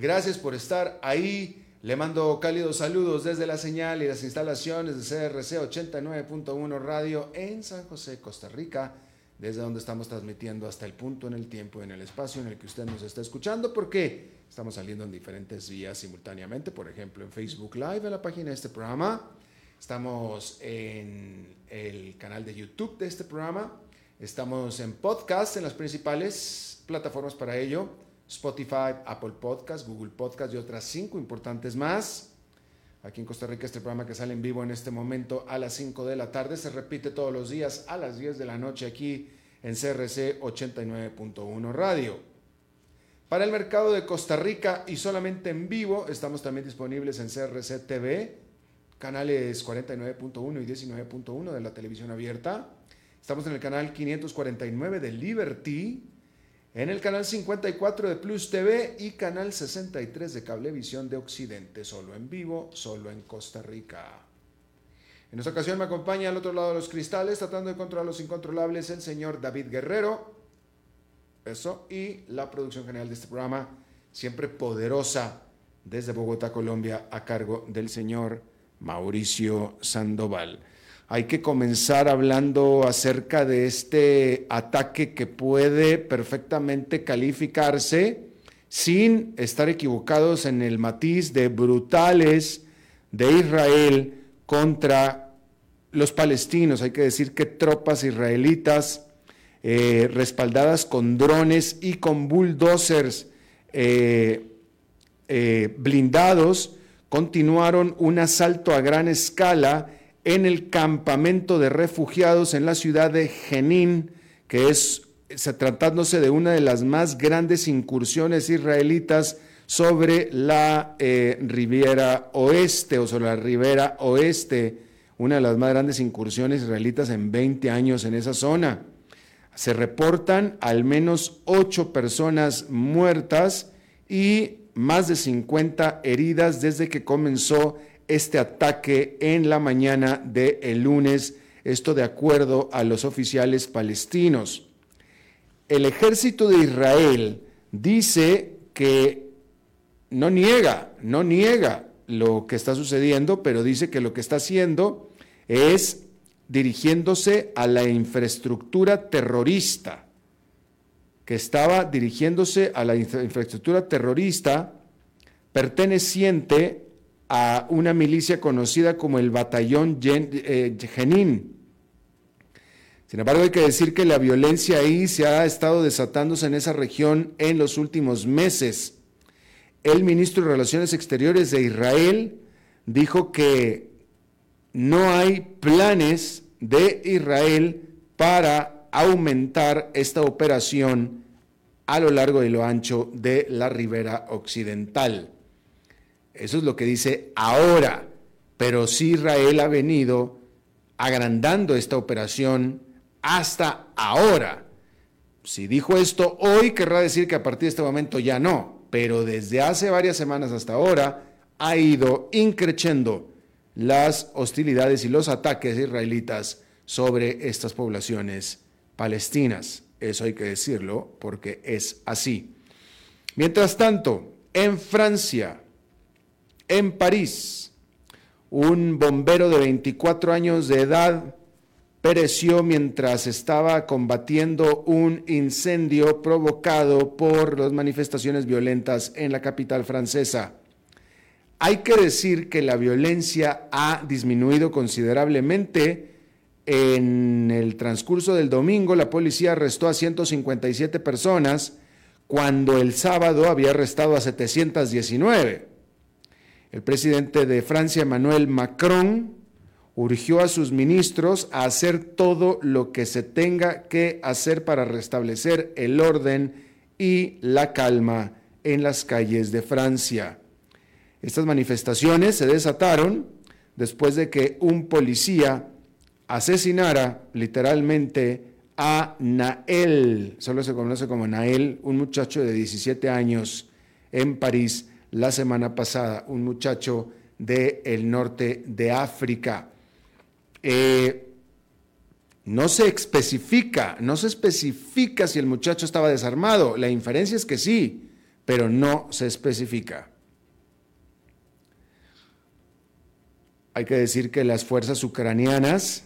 Gracias por estar ahí. Le mando cálidos saludos desde la señal y las instalaciones de CRC 89.1 Radio en San José, Costa Rica, desde donde estamos transmitiendo hasta el punto en el tiempo, en el espacio en el que usted nos está escuchando, porque estamos saliendo en diferentes vías simultáneamente, por ejemplo en Facebook Live, en la página de este programa Estamos en el canal de YouTube de este programa. Estamos en podcast en las principales plataformas para ello. Spotify, Apple Podcast, Google Podcast y otras cinco importantes más. Aquí en Costa Rica este programa que sale en vivo en este momento a las 5 de la tarde se repite todos los días a las 10 de la noche aquí en CRC 89.1 Radio. Para el mercado de Costa Rica y solamente en vivo estamos también disponibles en CRC TV canales 49.1 y 19.1 de la televisión abierta. Estamos en el canal 549 de Liberty, en el canal 54 de Plus TV y canal 63 de Cablevisión de Occidente, solo en vivo, solo en Costa Rica. En esta ocasión me acompaña al otro lado de los cristales, tratando de controlar los incontrolables, el señor David Guerrero. Eso, y la producción general de este programa, siempre poderosa, desde Bogotá, Colombia, a cargo del señor Mauricio Sandoval. Hay que comenzar hablando acerca de este ataque que puede perfectamente calificarse sin estar equivocados en el matiz de brutales de Israel contra los palestinos. Hay que decir que tropas israelitas eh, respaldadas con drones y con bulldozers eh, eh, blindados continuaron un asalto a gran escala en el campamento de refugiados en la ciudad de Jenin, que es tratándose de una de las más grandes incursiones israelitas sobre la eh, Riviera Oeste o sobre la Ribera Oeste, una de las más grandes incursiones israelitas en 20 años en esa zona. Se reportan al menos ocho personas muertas y más de 50 heridas desde que comenzó este ataque en la mañana del el lunes, esto de acuerdo a los oficiales palestinos. El ejército de Israel dice que no niega, no niega lo que está sucediendo, pero dice que lo que está haciendo es dirigiéndose a la infraestructura terrorista que estaba dirigiéndose a la infraestructura terrorista perteneciente a una milicia conocida como el Batallón eh, Jenin. Sin embargo, hay que decir que la violencia ahí se ha estado desatándose en esa región en los últimos meses. El ministro de Relaciones Exteriores de Israel dijo que no hay planes de Israel para aumentar esta operación a lo largo y lo ancho de la ribera occidental. Eso es lo que dice ahora, pero sí Israel ha venido agrandando esta operación hasta ahora. Si dijo esto hoy, querrá decir que a partir de este momento ya no, pero desde hace varias semanas hasta ahora ha ido increciendo las hostilidades y los ataques israelitas sobre estas poblaciones palestinas. Eso hay que decirlo porque es así. Mientras tanto, en Francia, en París, un bombero de 24 años de edad pereció mientras estaba combatiendo un incendio provocado por las manifestaciones violentas en la capital francesa. Hay que decir que la violencia ha disminuido considerablemente. En el transcurso del domingo, la policía arrestó a 157 personas cuando el sábado había arrestado a 719. El presidente de Francia, Emmanuel Macron, urgió a sus ministros a hacer todo lo que se tenga que hacer para restablecer el orden y la calma en las calles de Francia. Estas manifestaciones se desataron después de que un policía asesinara literalmente a Nael, solo se conoce como Nael, un muchacho de 17 años en París la semana pasada, un muchacho del norte de África. Eh, no se especifica, no se especifica si el muchacho estaba desarmado. La inferencia es que sí, pero no se especifica. Hay que decir que las fuerzas ucranianas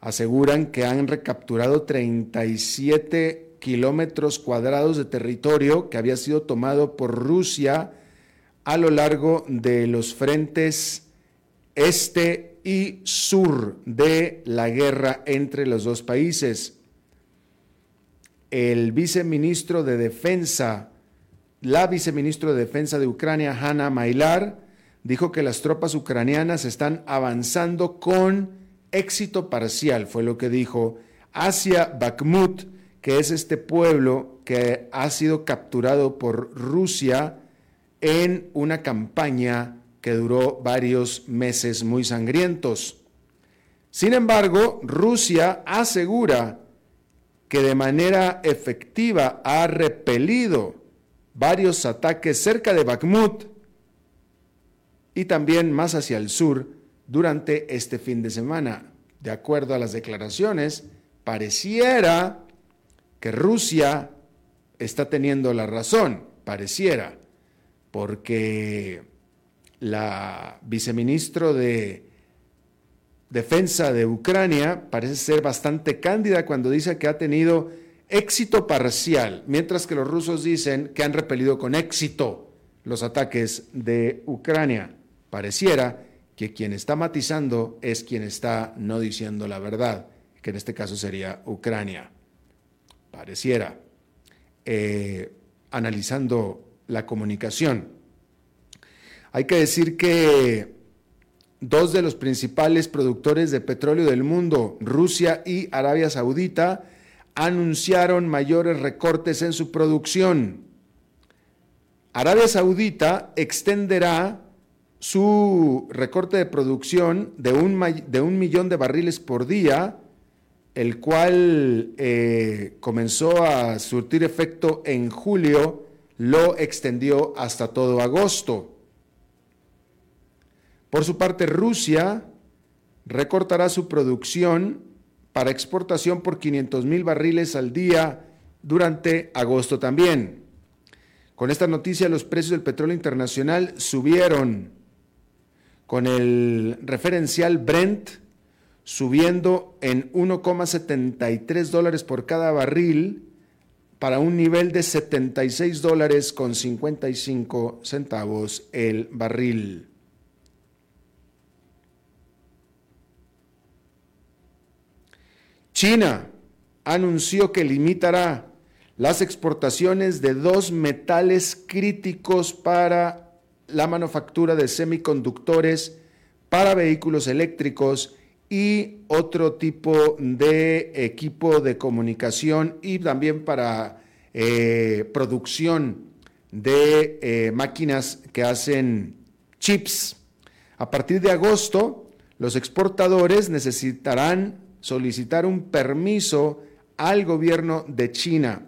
aseguran que han recapturado 37 kilómetros cuadrados de territorio que había sido tomado por Rusia a lo largo de los frentes este y sur de la guerra entre los dos países. El viceministro de Defensa, la viceministro de Defensa de Ucrania, Hanna Mailar, dijo que las tropas ucranianas están avanzando con éxito parcial, fue lo que dijo, hacia Bakhmut, que es este pueblo que ha sido capturado por Rusia en una campaña que duró varios meses muy sangrientos. Sin embargo, Rusia asegura que de manera efectiva ha repelido varios ataques cerca de Bakhmut y también más hacia el sur durante este fin de semana. De acuerdo a las declaraciones, pareciera que Rusia está teniendo la razón, pareciera, porque la viceministro de Defensa de Ucrania parece ser bastante cándida cuando dice que ha tenido éxito parcial, mientras que los rusos dicen que han repelido con éxito los ataques de Ucrania. Pareciera que quien está matizando es quien está no diciendo la verdad, que en este caso sería Ucrania. Pareciera, eh, analizando la comunicación. Hay que decir que dos de los principales productores de petróleo del mundo, Rusia y Arabia Saudita, anunciaron mayores recortes en su producción. Arabia Saudita extenderá su recorte de producción de un, de un millón de barriles por día, el cual eh, comenzó a surtir efecto en julio, lo extendió hasta todo agosto. Por su parte, Rusia recortará su producción para exportación por 500 mil barriles al día durante agosto también. Con esta noticia, los precios del petróleo internacional subieron, con el referencial Brent subiendo en 1,73 dólares por cada barril para un nivel de 76 dólares con 55 centavos el barril. China anunció que limitará las exportaciones de dos metales críticos para la manufactura de semiconductores para vehículos eléctricos y otro tipo de equipo de comunicación y también para eh, producción de eh, máquinas que hacen chips. A partir de agosto, los exportadores necesitarán solicitar un permiso al gobierno de China.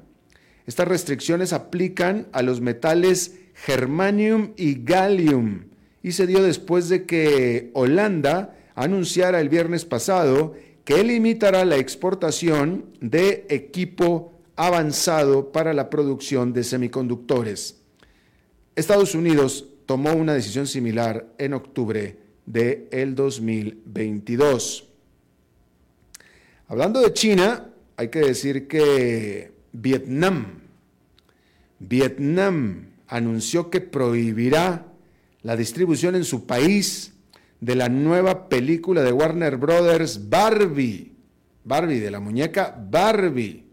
Estas restricciones aplican a los metales germanium y gallium y se dio después de que Holanda anunciara el viernes pasado que limitará la exportación de equipo avanzado para la producción de semiconductores. Estados Unidos tomó una decisión similar en octubre del el 2022. Hablando de China, hay que decir que Vietnam, Vietnam anunció que prohibirá la distribución en su país de la nueva película de Warner Brothers Barbie, Barbie de la muñeca Barbie,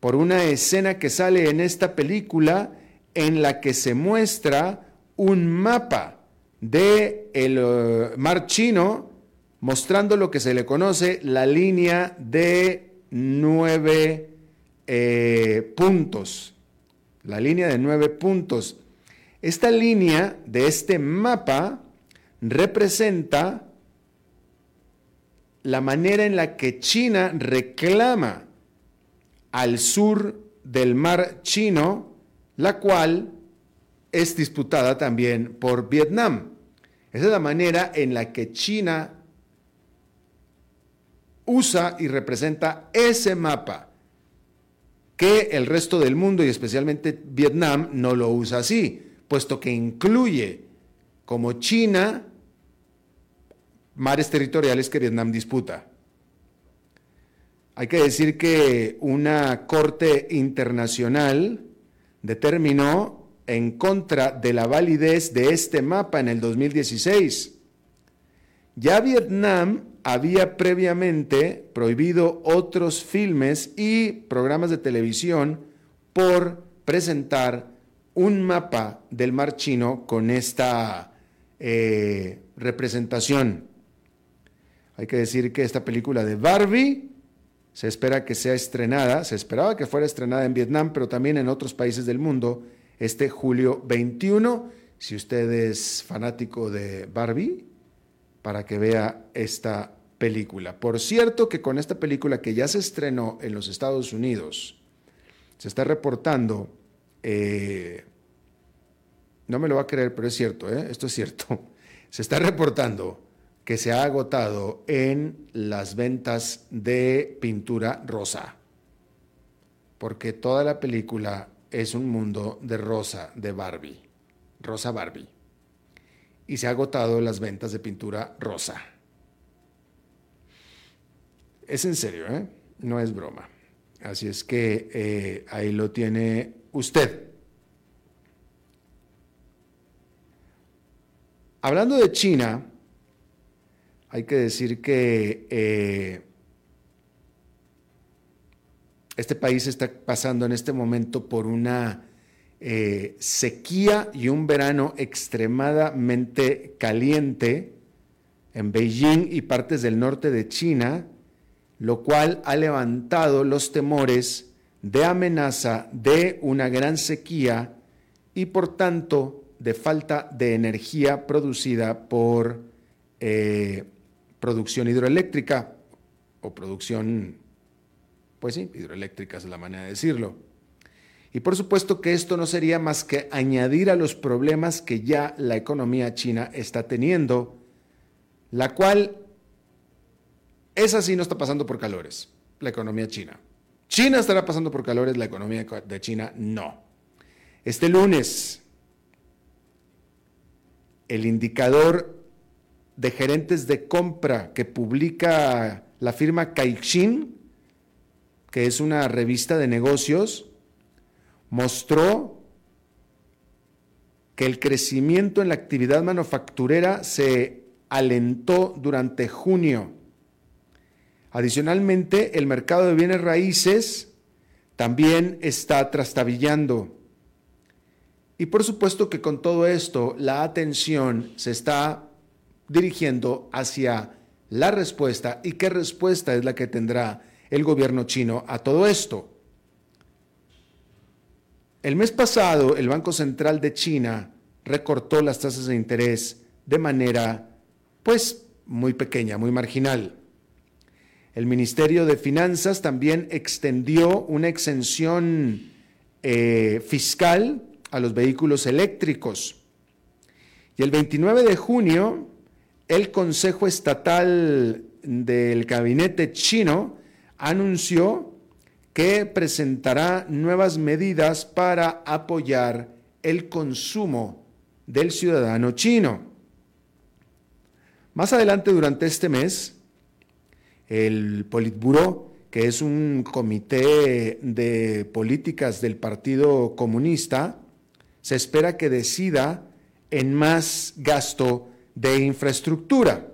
por una escena que sale en esta película en la que se muestra un mapa de el eh, mar chino mostrando lo que se le conoce la línea de nueve eh, puntos. La línea de nueve puntos. Esta línea de este mapa representa la manera en la que China reclama al sur del mar chino, la cual es disputada también por Vietnam. Esa es la manera en la que China usa y representa ese mapa que el resto del mundo y especialmente Vietnam no lo usa así, puesto que incluye como China mares territoriales que Vietnam disputa. Hay que decir que una corte internacional determinó en contra de la validez de este mapa en el 2016. Ya Vietnam había previamente prohibido otros filmes y programas de televisión por presentar un mapa del mar chino con esta eh, representación. Hay que decir que esta película de Barbie se espera que sea estrenada, se esperaba que fuera estrenada en Vietnam, pero también en otros países del mundo este julio 21. Si usted es fanático de Barbie, para que vea esta película. Por cierto que con esta película que ya se estrenó en los Estados Unidos, se está reportando, eh, no me lo va a creer, pero es cierto, ¿eh? esto es cierto, se está reportando que se ha agotado en las ventas de pintura rosa, porque toda la película es un mundo de rosa, de Barbie, rosa Barbie y se ha agotado las ventas de pintura rosa. Es en serio, ¿eh? no es broma. Así es que eh, ahí lo tiene usted. Hablando de China, hay que decir que eh, este país está pasando en este momento por una eh, sequía y un verano extremadamente caliente en Beijing y partes del norte de China, lo cual ha levantado los temores de amenaza de una gran sequía y por tanto de falta de energía producida por eh, producción hidroeléctrica o producción, pues sí, hidroeléctrica es la manera de decirlo. Y por supuesto que esto no sería más que añadir a los problemas que ya la economía china está teniendo, la cual es así, no está pasando por calores, la economía china. China estará pasando por calores, la economía de China no. Este lunes, el indicador de gerentes de compra que publica la firma Caixin, que es una revista de negocios, mostró que el crecimiento en la actividad manufacturera se alentó durante junio. Adicionalmente, el mercado de bienes raíces también está trastabillando. Y por supuesto que con todo esto, la atención se está dirigiendo hacia la respuesta y qué respuesta es la que tendrá el gobierno chino a todo esto. El mes pasado, el Banco Central de China recortó las tasas de interés de manera, pues, muy pequeña, muy marginal. El Ministerio de Finanzas también extendió una exención eh, fiscal a los vehículos eléctricos. Y el 29 de junio, el Consejo Estatal del Gabinete chino anunció que presentará nuevas medidas para apoyar el consumo del ciudadano chino. Más adelante durante este mes, el Politburo, que es un comité de políticas del Partido Comunista, se espera que decida en más gasto de infraestructura.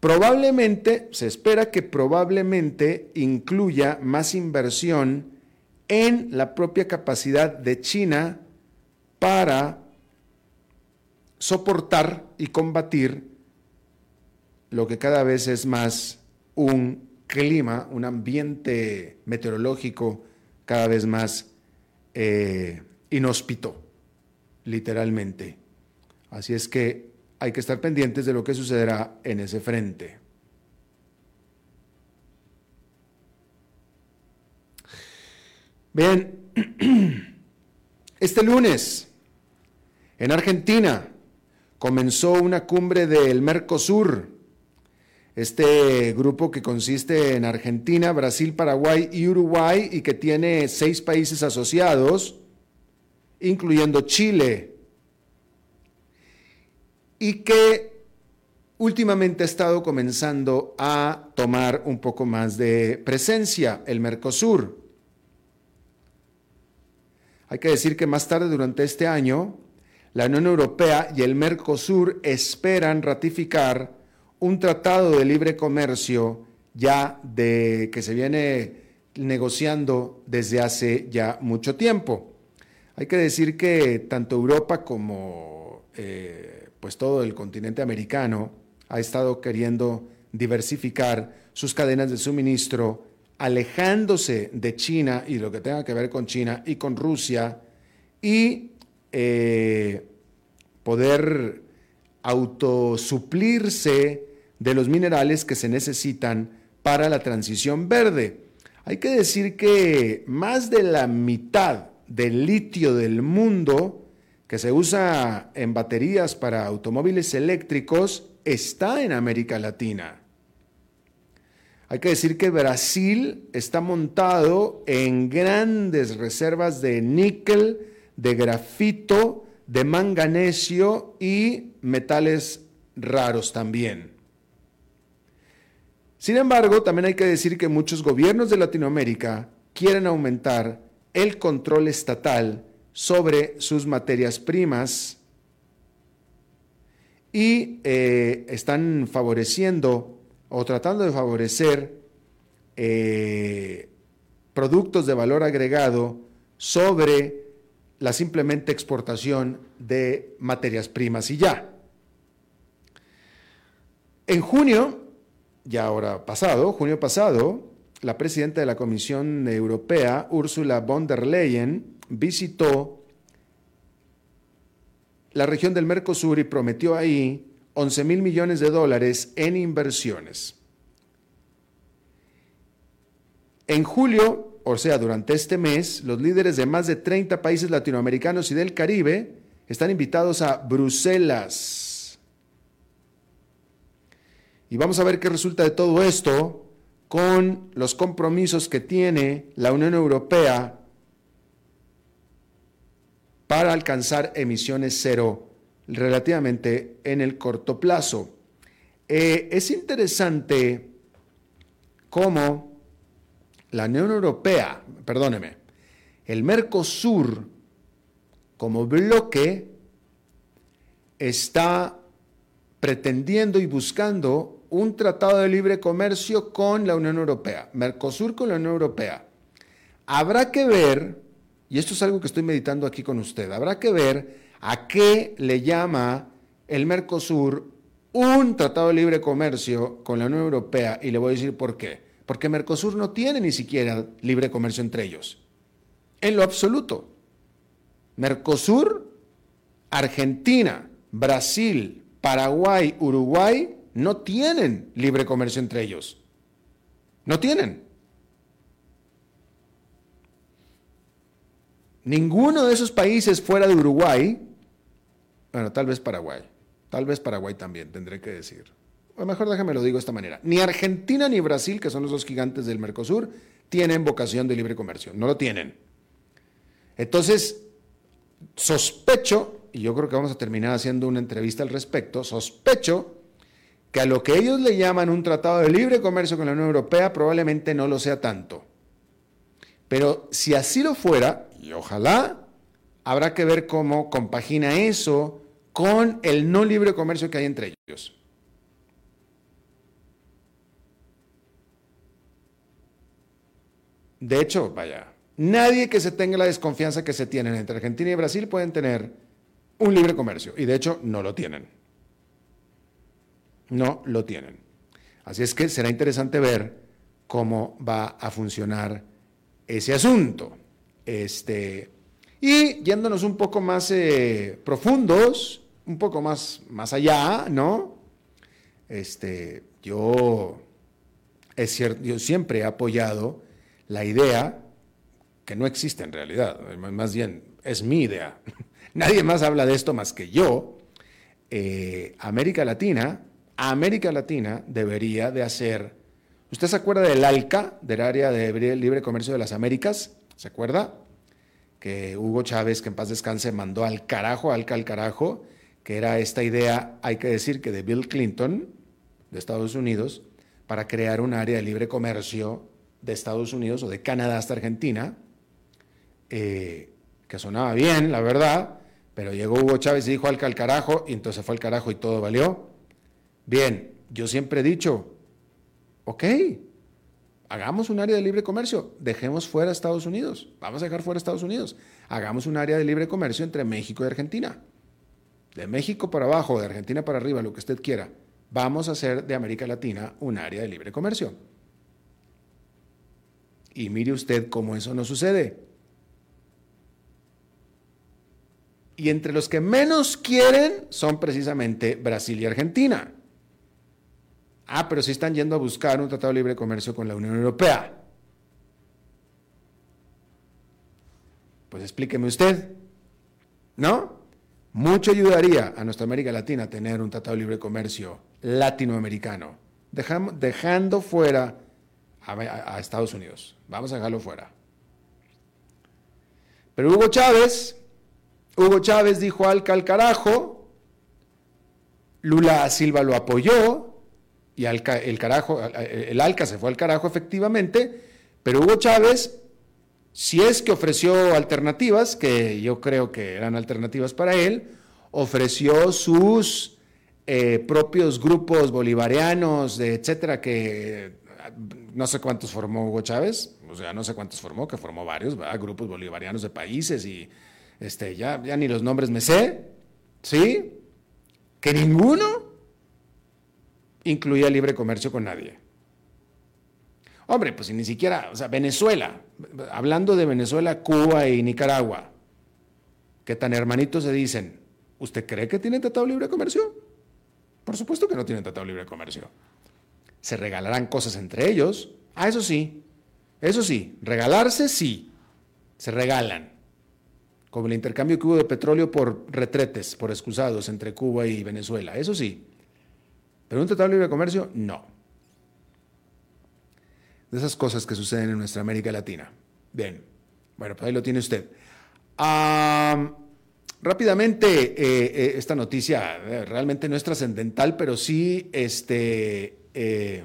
Probablemente, se espera que probablemente incluya más inversión en la propia capacidad de China para soportar y combatir lo que cada vez es más un clima, un ambiente meteorológico cada vez más eh, inhóspito, literalmente. Así es que hay que estar pendientes de lo que sucederá en ese frente. Bien, este lunes en Argentina comenzó una cumbre del Mercosur, este grupo que consiste en Argentina, Brasil, Paraguay y Uruguay y que tiene seis países asociados, incluyendo Chile, y que últimamente ha estado comenzando a tomar un poco más de presencia el Mercosur. Hay que decir que más tarde durante este año, la Unión Europea y el Mercosur esperan ratificar un tratado de libre comercio ya de que se viene negociando desde hace ya mucho tiempo. Hay que decir que tanto Europa como eh, pues todo el continente americano ha estado queriendo diversificar sus cadenas de suministro, alejándose de China y lo que tenga que ver con China y con Rusia, y eh, poder autosuplirse de los minerales que se necesitan para la transición verde. Hay que decir que más de la mitad del litio del mundo que se usa en baterías para automóviles eléctricos está en América Latina. Hay que decir que Brasil está montado en grandes reservas de níquel, de grafito, de manganesio y metales raros también. Sin embargo, también hay que decir que muchos gobiernos de Latinoamérica quieren aumentar el control estatal sobre sus materias primas y eh, están favoreciendo o tratando de favorecer eh, productos de valor agregado sobre la simplemente exportación de materias primas y ya. En junio, ya ahora pasado, junio pasado, la presidenta de la Comisión Europea, Ursula von der Leyen, visitó la región del Mercosur y prometió ahí 11 mil millones de dólares en inversiones. En julio o sea, durante este mes, los líderes de más de 30 países latinoamericanos y del Caribe están invitados a Bruselas. Y vamos a ver qué resulta de todo esto con los compromisos que tiene la Unión Europea para alcanzar emisiones cero relativamente en el corto plazo. Eh, es interesante cómo la Unión Europea, perdóneme, el Mercosur como bloque está pretendiendo y buscando un tratado de libre comercio con la Unión Europea, Mercosur con la Unión Europea. Habrá que ver, y esto es algo que estoy meditando aquí con usted, habrá que ver a qué le llama el Mercosur un tratado de libre comercio con la Unión Europea y le voy a decir por qué porque Mercosur no tiene ni siquiera libre comercio entre ellos. En lo absoluto. Mercosur, Argentina, Brasil, Paraguay, Uruguay no tienen libre comercio entre ellos. No tienen. Ninguno de esos países fuera de Uruguay, bueno, tal vez Paraguay, tal vez Paraguay también, tendré que decir o mejor déjame lo digo de esta manera, ni Argentina ni Brasil, que son los dos gigantes del Mercosur, tienen vocación de libre comercio, no lo tienen. Entonces, sospecho, y yo creo que vamos a terminar haciendo una entrevista al respecto, sospecho que a lo que ellos le llaman un tratado de libre comercio con la Unión Europea probablemente no lo sea tanto. Pero si así lo fuera, y ojalá, habrá que ver cómo compagina eso con el no libre comercio que hay entre ellos. De hecho, vaya, nadie que se tenga la desconfianza que se tienen entre Argentina y Brasil pueden tener un libre comercio. Y de hecho, no lo tienen. No lo tienen. Así es que será interesante ver cómo va a funcionar ese asunto. Este, y yéndonos un poco más eh, profundos, un poco más, más allá, ¿no? Este, yo, es cierto, yo siempre he apoyado la idea, que no existe en realidad, más bien es mi idea, nadie más habla de esto más que yo, eh, América Latina, América Latina debería de hacer, ¿usted se acuerda del ALCA, del Área de Libre Comercio de las Américas? ¿Se acuerda? Que Hugo Chávez, que en paz descanse, mandó al carajo, ALCA al carajo, que era esta idea, hay que decir que de Bill Clinton, de Estados Unidos, para crear un área de libre comercio de Estados Unidos o de Canadá hasta Argentina, eh, que sonaba bien, la verdad, pero llegó Hugo Chávez y dijo al carajo, y entonces fue al carajo y todo valió. Bien, yo siempre he dicho, ok, hagamos un área de libre comercio, dejemos fuera Estados Unidos, vamos a dejar fuera Estados Unidos, hagamos un área de libre comercio entre México y Argentina, de México para abajo, de Argentina para arriba, lo que usted quiera, vamos a hacer de América Latina un área de libre comercio. Y mire usted cómo eso no sucede. Y entre los que menos quieren son precisamente Brasil y Argentina. Ah, pero sí están yendo a buscar un tratado de libre comercio con la Unión Europea. Pues explíqueme usted. ¿No? Mucho ayudaría a nuestra América Latina tener un tratado de libre comercio latinoamericano, dejando fuera a, Estados Unidos. Vamos a dejarlo fuera. Pero Hugo Chávez, Hugo Chávez dijo al carajo, Lula Silva lo apoyó y el carajo, el Alca se fue al carajo efectivamente, pero Hugo Chávez, si es que ofreció alternativas, que yo creo que eran alternativas para él, ofreció sus eh, propios grupos bolivarianos, etcétera, que no sé cuántos formó Hugo Chávez, o sea, no sé cuántos formó, que formó varios, grupos bolivarianos de países y este, ya, ya ni los nombres me sé, ¿sí? Que ninguno incluía libre comercio con nadie. Hombre, pues ni siquiera, o sea, Venezuela, hablando de Venezuela, Cuba y Nicaragua, que tan hermanitos se dicen, ¿usted cree que tienen tratado libre comercio? Por supuesto que no tienen tratado libre comercio se regalarán cosas entre ellos. Ah, eso sí, eso sí, regalarse sí, se regalan. Como el intercambio que hubo de petróleo por retretes, por excusados entre Cuba y Venezuela, eso sí. Pero un tratado de libre comercio, no. De esas cosas que suceden en nuestra América Latina. Bien, bueno, pues ahí lo tiene usted. rápidamente, eh, eh, esta noticia realmente no es trascendental, pero sí este, eh,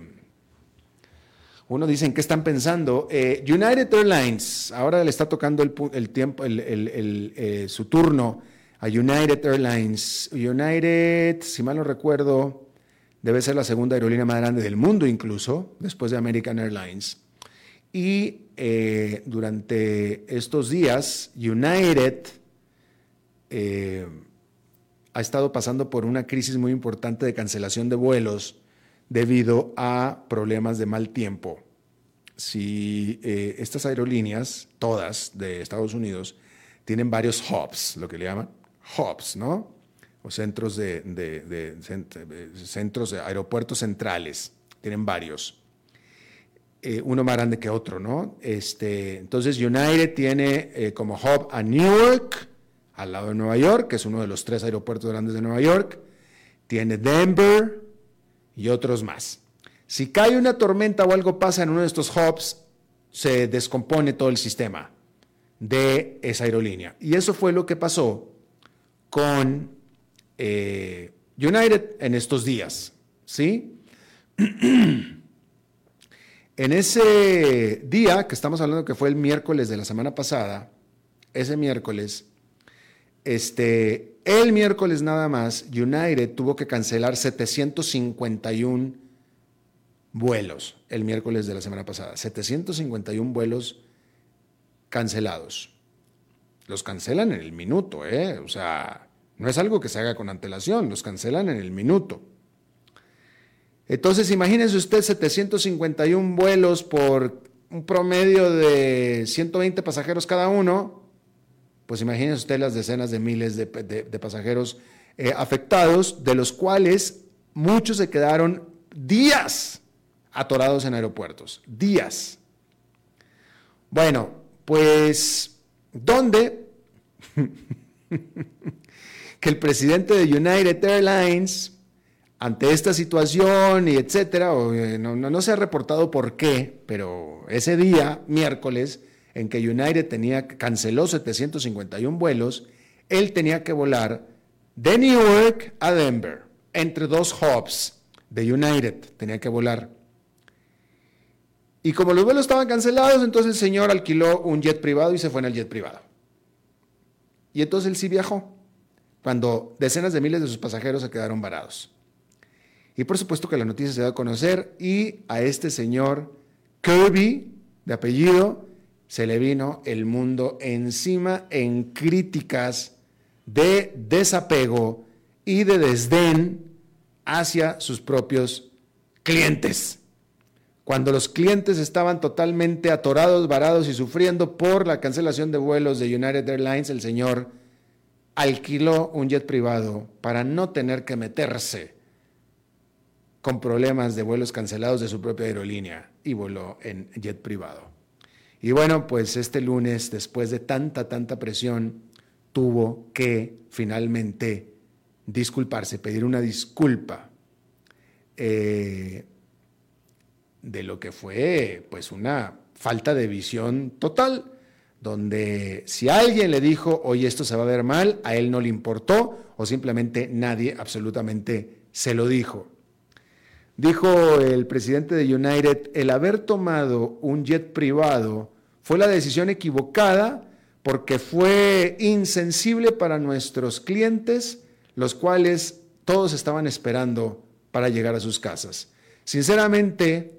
uno dice, ¿en qué están pensando? United Airlines, ahora le está tocando el, tiempo, eh, su turno a United Airlines. United, si mal no recuerdo, debe ser la segunda aerolínea más grande del mundo incluso, después de American Airlines. Y durante estos días, United ha estado pasando por una crisis muy importante de cancelación de vuelos debido a problemas de mal tiempo. Si eh, estas aerolíneas, todas de Estados Unidos, tienen varios hubs, lo que le llaman hubs, ¿no? O centros de, centros de aeropuertos centrales, tienen varios. Eh, uno más grande que otro, ¿no? Este, entonces United tiene eh, como hub a Newark, al lado de Nueva York, que es uno de los tres aeropuertos grandes de Nueva York. Tiene Denver, y otros más. Si cae una tormenta o algo pasa en uno de estos hubs, se descompone todo el sistema de esa aerolínea. Y eso fue lo que pasó con eh, United en estos días, ¿sí? en ese día que estamos hablando que fue el miércoles de la semana pasada, ese miércoles, este, el miércoles nada más, United tuvo que cancelar 751 vuelos el miércoles de la semana pasada. 751 vuelos cancelados. Los cancelan en el minuto, ¿eh? O sea, no es algo que se haga con antelación, los cancelan en el minuto. Entonces, imagínense usted 751 vuelos por un promedio de 120 pasajeros cada uno, pues imagínense usted las decenas de miles de, pasajeros eh, afectados, de los cuales muchos se quedaron días atorados en aeropuertos, días. Bueno, pues, ¿dónde? que el presidente de United Airlines, ante esta situación y etcétera, eh, no, se ha reportado por qué, pero ese día, miércoles, en que United tenía, canceló 751 vuelos, él tenía que volar de Newark a Denver, entre dos hubs de United, tenía que volar. Y como los vuelos estaban cancelados, entonces el señor alquiló un jet privado y se fue en el jet privado. Y entonces él sí viajó, cuando decenas de miles de sus pasajeros se quedaron varados. Y por supuesto que la noticia se dio a conocer y a este señor Kirby, de apellido, se le vino el mundo encima en críticas de desapego y de desdén hacia sus propios clientes cuando los clientes estaban totalmente atorados, varados y sufriendo por la cancelación de vuelos de United Airlines, el señor alquiló un jet privado para no tener que meterse con problemas de vuelos cancelados de su propia aerolínea y voló en jet privado. Y bueno, pues este lunes, después de tanta, tanta presión, tuvo que finalmente disculparse, pedir una disculpa. Eh, de lo que fue pues una falta de visión total, donde si alguien le dijo, oye, esto se va a ver mal, a él no le importó o simplemente nadie absolutamente se lo dijo. Dijo el presidente de United, el haber tomado un jet privado fue la decisión equivocada porque fue insensible para nuestros clientes, los cuales todos estaban esperando para llegar a sus casas. Sinceramente,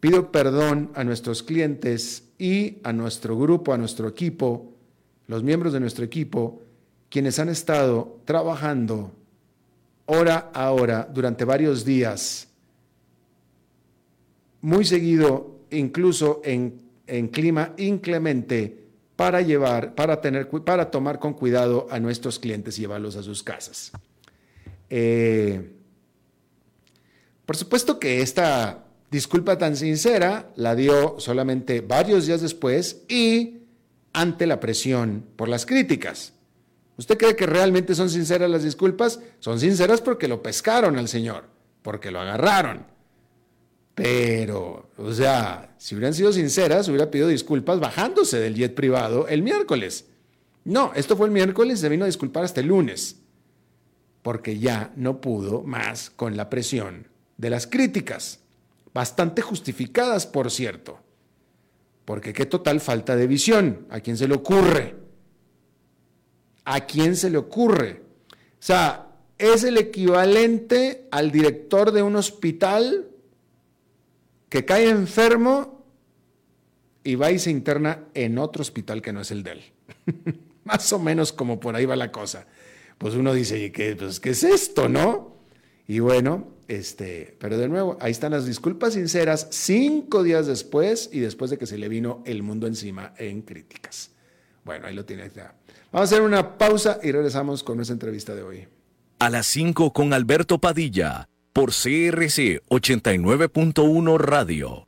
Pido perdón a nuestros clientes y a nuestro grupo, a nuestro equipo, los miembros de nuestro equipo, quienes han estado trabajando hora a hora durante varios días, muy seguido, incluso en, clima inclemente, para llevar, para tener, para tomar con cuidado a nuestros clientes y llevarlos a sus casas. Eh, por supuesto que esta disculpa tan sincera la dio solamente varios días después y ante la presión por las críticas. ¿Usted cree que realmente son sinceras las disculpas? Son sinceras porque lo pescaron al señor, porque lo agarraron. Pero, o sea, si hubieran sido sinceras, hubiera pedido disculpas bajándose del jet privado el miércoles. No, esto fue el miércoles, se vino a disculpar hasta el lunes, porque ya no pudo más con la presión de las críticas bastante justificadas, por cierto. Porque qué total falta de visión. ¿A quién se le ocurre? ¿A quién se le ocurre? O sea, es el equivalente al director de un hospital que cae enfermo y va y se interna en otro hospital que no es el de él. Más o menos como por ahí va la cosa. Pues uno dice, ¿qué, pues, ¿qué es esto, no? Y bueno, este, pero de nuevo, ahí están las disculpas sinceras cinco días después y después de que se le vino el mundo encima en críticas. Bueno, ahí lo tiene. Ya. Vamos a hacer una pausa y regresamos con nuestra entrevista de hoy. A las 5 con Alberto Padilla, por CRC 89.1 Radio.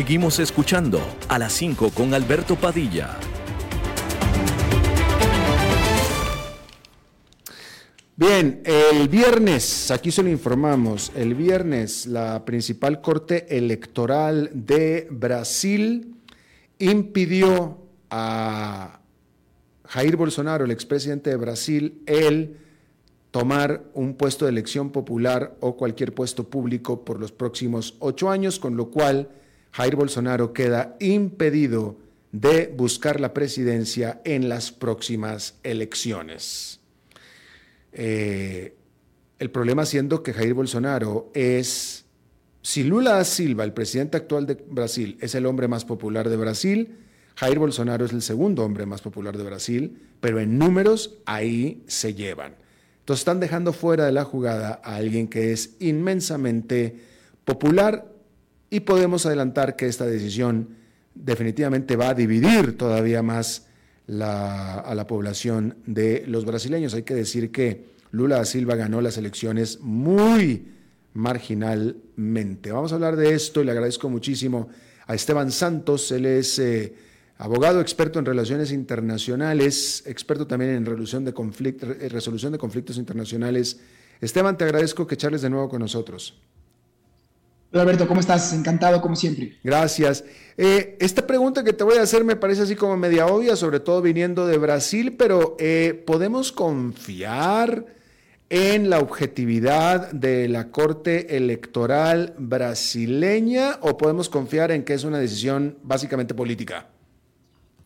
Seguimos escuchando a las 5 con Alberto Padilla. Bien, el viernes, aquí se lo informamos, el viernes la principal corte electoral de Brasil impidió a Jair Bolsonaro, el expresidente de Brasil, el tomar un puesto de elección popular o cualquier puesto público por los próximos ocho años, con lo cual Jair Bolsonaro queda impedido de buscar la presidencia en las próximas elecciones. Eh, el problema siendo que Jair Bolsonaro es, si Lula da Silva, el presidente actual de Brasil, es el hombre más popular de Brasil, Jair Bolsonaro es el segundo hombre más popular de Brasil, pero en números ahí se llevan. Entonces están dejando fuera de la jugada a alguien que es inmensamente popular y podemos adelantar que esta decisión definitivamente va a dividir todavía más a la población de los brasileños. Hay que decir que Lula da Silva ganó las elecciones muy marginalmente. Vamos a hablar de esto y le agradezco muchísimo a Esteban Santos. Él es eh, abogado experto en relaciones internacionales, experto también en resolución de, resolución de conflictos internacionales. Esteban, te agradezco que charles de nuevo con nosotros. Alberto, ¿cómo estás? Encantado como siempre. Gracias. Eh, esta pregunta que te voy a hacer me parece así como media obvia, sobre todo viniendo de Brasil, pero eh, ¿podemos confiar en la objetividad de la Corte Electoral brasileña o podemos confiar en que es una decisión básicamente política?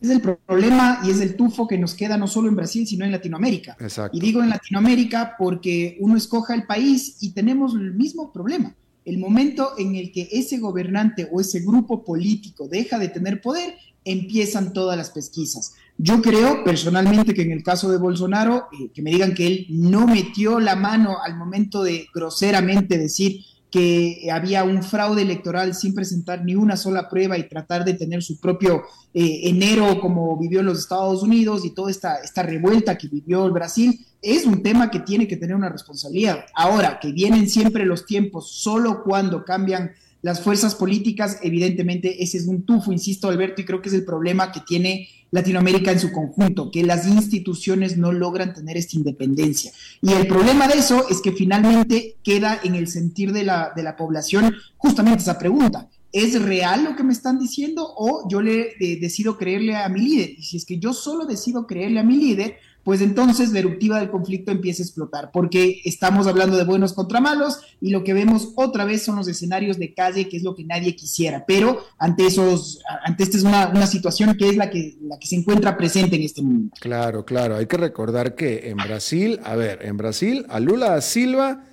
Es el problema y es el tufo que nos queda no solo en Brasil, sino en Latinoamérica. Exacto. Y digo en Latinoamérica porque uno escoja el país y tenemos el mismo problema el momento en el que ese gobernante o ese grupo político deja de tener poder, empiezan todas las pesquisas. Yo creo personalmente que en el caso de Bolsonaro, eh, que me digan que él no metió la mano al momento de groseramente decir que había un fraude electoral sin presentar ni una sola prueba y tratar de tener su propio eh, enero como vivió en los Estados Unidos y toda esta, esta revuelta que vivió el Brasil, es un tema que tiene que tener una responsabilidad. Ahora, que vienen siempre los tiempos solo cuando cambian las fuerzas políticas, evidentemente ese es un tufo, insisto Alberto, y creo que es el problema que tiene Latinoamérica en su conjunto, que las instituciones no logran tener esta independencia. Y el problema de eso es que finalmente queda en el sentir de la, de la población justamente esa pregunta. ¿Es real lo que me están diciendo o yo le eh, decido creerle a mi líder? Y si es que yo solo decido creerle a mi líder, pues entonces la eruptiva del conflicto empieza a explotar, porque estamos hablando de buenos contra malos y lo que vemos otra vez son los escenarios de calle, que es lo que nadie quisiera, pero ante esos, ante esta es una, situación que es la que, la que se encuentra presente en este mundo. Claro, claro, hay que recordar que en Brasil, a ver, en Brasil, a Lula da Silva,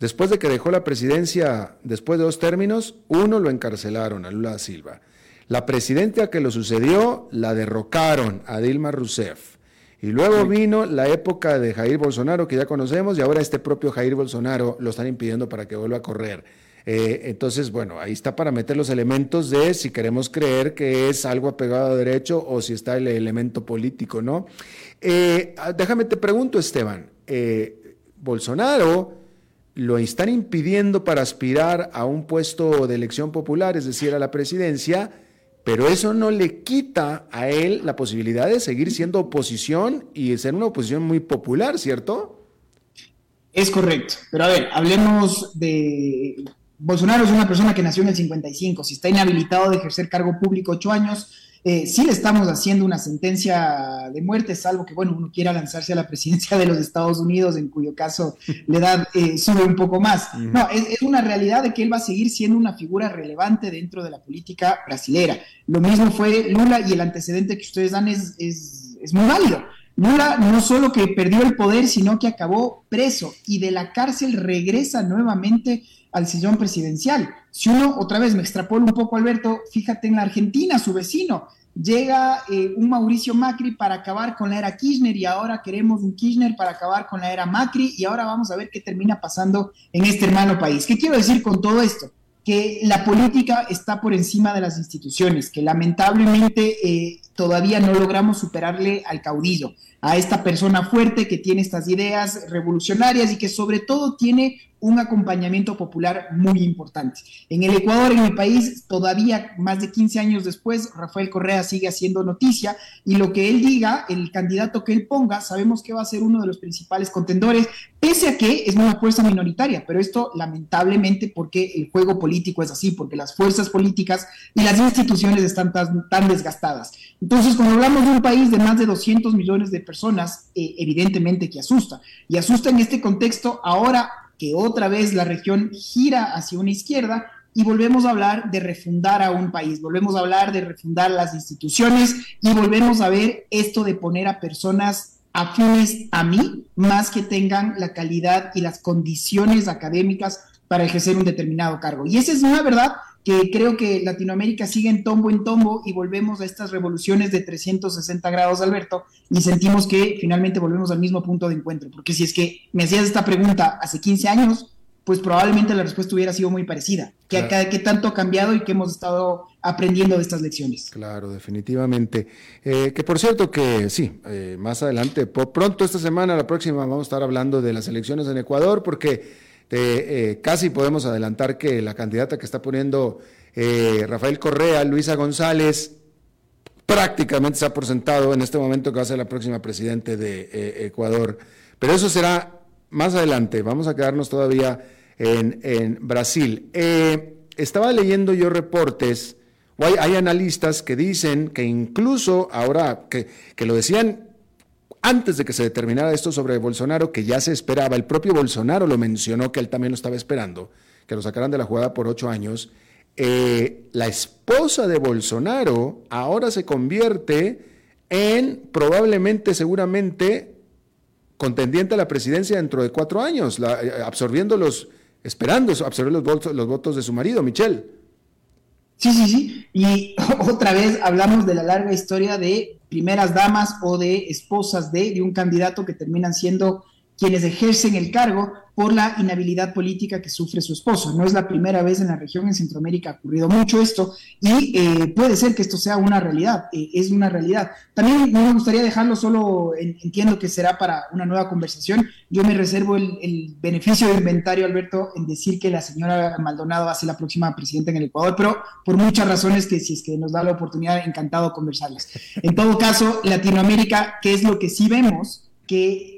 después de que dejó la presidencia, después de dos términos, uno lo encarcelaron, a Lula da Silva. La presidenta que lo sucedió la derrocaron, a Dilma Rousseff. Y luego vino la época de Jair Bolsonaro, que ya conocemos, y ahora este propio Jair Bolsonaro lo están impidiendo para que vuelva a correr. Eh, entonces, bueno, ahí está para meter los elementos de si queremos creer que es algo apegado a derecho o si está el elemento político, ¿no? Eh, ah, déjame te pregunto, Esteban, eh, Bolsonaro lo están impidiendo para aspirar a un puesto de elección popular, es decir, a la presidencia, pero eso no le quita a él la posibilidad de seguir siendo oposición y ser una oposición muy popular, ¿cierto? Es correcto. Pero a ver, hablemos de... Bolsonaro es una persona que nació en el 55, si está inhabilitado de ejercer cargo público ocho años, eh, sí le estamos haciendo una sentencia de muerte, salvo que, bueno, uno quiera lanzarse a la presidencia de los Estados Unidos, en cuyo caso la edad eh, sube un poco más. No, es, una realidad de que él va a seguir siendo una figura relevante dentro de la política brasilera. Lo mismo fue Lula y el antecedente que ustedes dan es, es, es muy válido. Lula no solo que perdió el poder, sino que acabó preso y de la cárcel regresa nuevamente al sillón presidencial. Si uno, otra vez me extrapolo un poco, Alberto, fíjate en la Argentina, su vecino, llega eh, un Mauricio Macri para acabar con la era Kirchner y ahora queremos un Kirchner para acabar con la era Macri y ahora vamos a ver qué termina pasando en este hermano país. ¿Qué quiero decir con todo esto? Que la política está por encima de las instituciones, que lamentablemente eh, todavía no logramos superarle al caudillo, a esta persona fuerte que tiene estas ideas revolucionarias y que sobre todo tiene un acompañamiento popular muy importante. En el Ecuador, en mi país, todavía más de 15 años después, Rafael Correa sigue haciendo noticia y lo que él diga, el candidato que él ponga, sabemos que va a ser uno de los principales contendores, pese a que es una fuerza minoritaria, pero esto lamentablemente porque el juego político es así, porque las fuerzas políticas y las instituciones están tan, desgastadas. Entonces, cuando hablamos de un país de más de 200 millones de personas, eh, evidentemente que asusta. Y asusta en este contexto ahora que otra vez la región gira hacia una izquierda y volvemos a hablar de refundar a un país, volvemos a hablar de refundar las instituciones y volvemos a ver esto de poner a personas afines a mí, más que tengan la calidad y las condiciones académicas para ejercer un determinado cargo. Y esa es una verdad que creo que Latinoamérica sigue en tombo en tombo y volvemos a estas revoluciones de 360 grados, Alberto, y sentimos que finalmente volvemos al mismo punto de encuentro. Porque si es que me hacías esta pregunta hace 15 años, pues probablemente la respuesta hubiera sido muy parecida. ¿Qué, tanto ha cambiado y qué hemos estado aprendiendo de estas lecciones? Claro, definitivamente. Eh, que por cierto que sí, eh, más adelante, pronto esta semana, la próxima, vamos a estar hablando de las elecciones en Ecuador, porque eh, casi podemos adelantar que la candidata que está poniendo eh, Rafael Correa, Luisa González, prácticamente está por sentado en este momento que va a ser la próxima presidente de eh, Ecuador. Pero eso será más adelante. Vamos a quedarnos todavía en, Brasil. estaba leyendo yo reportes, o hay, analistas que dicen que incluso ahora, que, que lo decían antes de que se determinara esto sobre Bolsonaro, que ya se esperaba, el propio Bolsonaro lo mencionó, que él también lo estaba esperando, que lo sacaran de la jugada por ocho años, eh, la esposa de Bolsonaro ahora se convierte en probablemente, seguramente, contendiente a la presidencia dentro de cuatro años, eh, absorbiendo los, esperando absorber los votos, los votos de su marido, Michelle. Sí, sí, sí. Y otra vez hablamos de la larga historia de primeras damas o de esposas de, de un candidato que terminan siendo quienes ejercen el cargo por la inhabilidad política que sufre su esposo. No es la primera vez en la región, en Centroamérica ha ocurrido mucho esto y eh, puede ser que esto sea una realidad, eh, es una realidad. También no me gustaría dejarlo solo, entiendo que será para una nueva conversación. Yo me reservo el, beneficio de inventario, Alberto, en decir que la señora Maldonado va a ser la próxima presidenta en el Ecuador, pero por muchas razones que si es que nos da la oportunidad, encantado conversarlas. En todo caso, Latinoamérica, ¿qué es lo que sí vemos? Que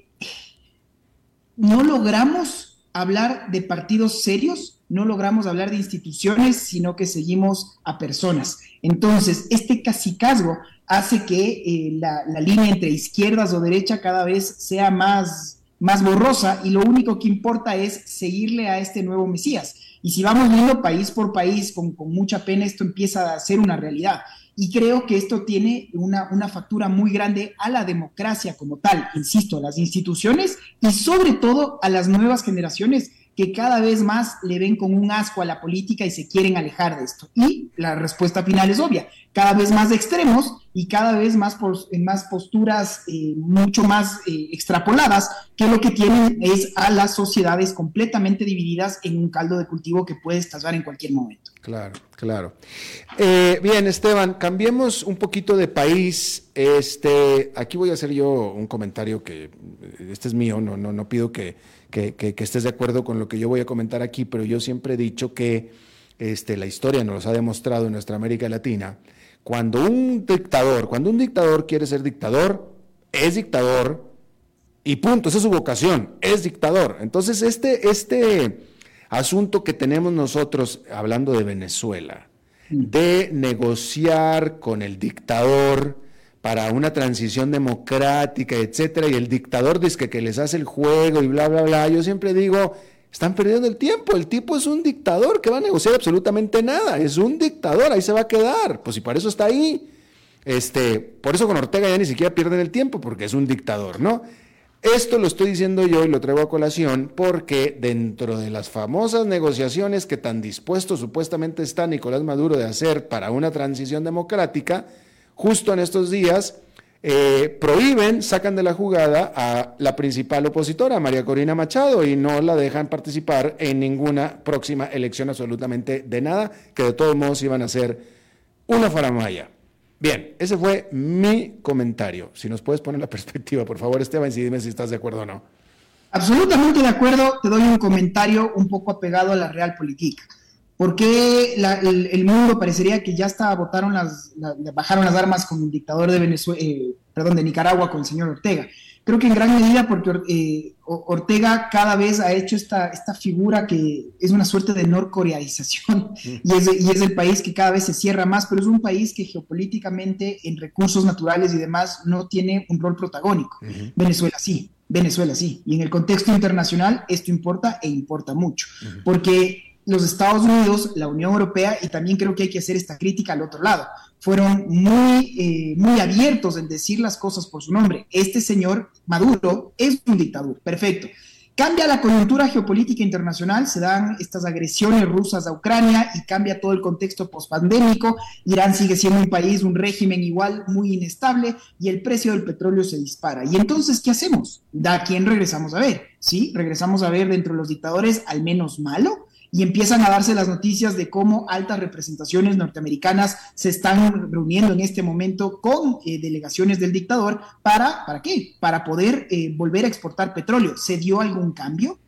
no logramos hablar de partidos serios, no logramos hablar de instituciones, sino que seguimos a personas. Entonces, este casicazgo hace que eh, la, línea entre izquierdas o derecha cada vez sea más, más borrosa y lo único que importa es seguirle a este nuevo Mesías. Y si vamos viendo país por país, con, con mucha pena, esto empieza a ser una realidad. Y creo que esto tiene una, factura muy grande a la democracia como tal, insisto, a las instituciones y sobre todo a las nuevas generaciones que cada vez más le ven con un asco a la política y se quieren alejar de esto. Y la respuesta final es obvia, cada vez más extremos y cada vez más, por, más posturas eh, mucho más eh, extrapoladas, que lo que tienen es a las sociedades completamente divididas en un caldo de cultivo que puede estallar en cualquier momento. Claro, claro. Eh, bien, Esteban, cambiemos un poquito de país. Este, aquí voy a hacer yo un comentario que este es mío, no, no, no pido que, que, estés de acuerdo con lo que yo voy a comentar aquí, pero yo siempre he dicho que este, la historia nos ha demostrado en nuestra América Latina cuando un dictador, cuando un dictador quiere ser dictador, es dictador y punto, esa es su vocación, es dictador. Entonces, este, este asunto que tenemos nosotros, hablando de Venezuela, mm. de negociar con el dictador para una transición democrática, etcétera, y el dictador dice que les hace el juego y bla, bla, bla, yo siempre digo, están perdiendo el tiempo. El tipo es un dictador que va a negociar absolutamente nada. Es un dictador, ahí se va a quedar. Pues si para eso está ahí. Este, por eso con Ortega ya ni siquiera pierden el tiempo, porque es un dictador, ¿no? Esto lo estoy diciendo yo y lo traigo a colación porque dentro de las famosas negociaciones que tan dispuesto supuestamente está Nicolás Maduro de hacer para una transición democrática, justo en estos días eh, prohíben, sacan de la jugada a la principal opositora, María Corina Machado, y no la dejan participar en ninguna próxima elección absolutamente de nada, que de todos modos iban a ser una faramaya. Bien, ese fue mi comentario. Si nos puedes poner la perspectiva, por favor, Esteban, y dime si estás de acuerdo o no. Absolutamente de acuerdo. Te doy un comentario un poco apegado a la realpolitik. ¿Por qué el, mundo parecería que ya hasta votaron las, bajaron las armas con el dictador de Venezuela, eh, perdón, de Nicaragua con el señor Ortega? Creo que en gran medida porque eh, Ortega cada vez ha hecho esta, esta figura que es una suerte de norcoreaización y es, y es el país que cada vez se cierra más, pero es un país que geopolíticamente en recursos naturales y demás no tiene un rol protagónico. Venezuela sí, Venezuela sí. Y en el contexto internacional esto importa e importa mucho, porque los Estados Unidos, la Unión Europea, y también creo que hay que hacer esta crítica al otro lado, fueron muy, eh, muy abiertos en decir las cosas por su nombre. Este señor Maduro es un dictador, perfecto. Cambia la coyuntura geopolítica internacional, se dan estas agresiones rusas a Ucrania y cambia todo el contexto pospandémico. Irán sigue siendo un país, un régimen igual muy inestable y el precio del petróleo se dispara. ¿Y entonces qué hacemos? ¿A quién regresamos a ver? ¿Sí? Regresamos a ver dentro de los dictadores al menos malo y empiezan a darse las noticias de cómo altas representaciones norteamericanas se están reuniendo en este momento con eh, delegaciones del dictador para, ¿para qué? Para poder eh, volver a exportar petróleo. ¿Se dio algún cambio?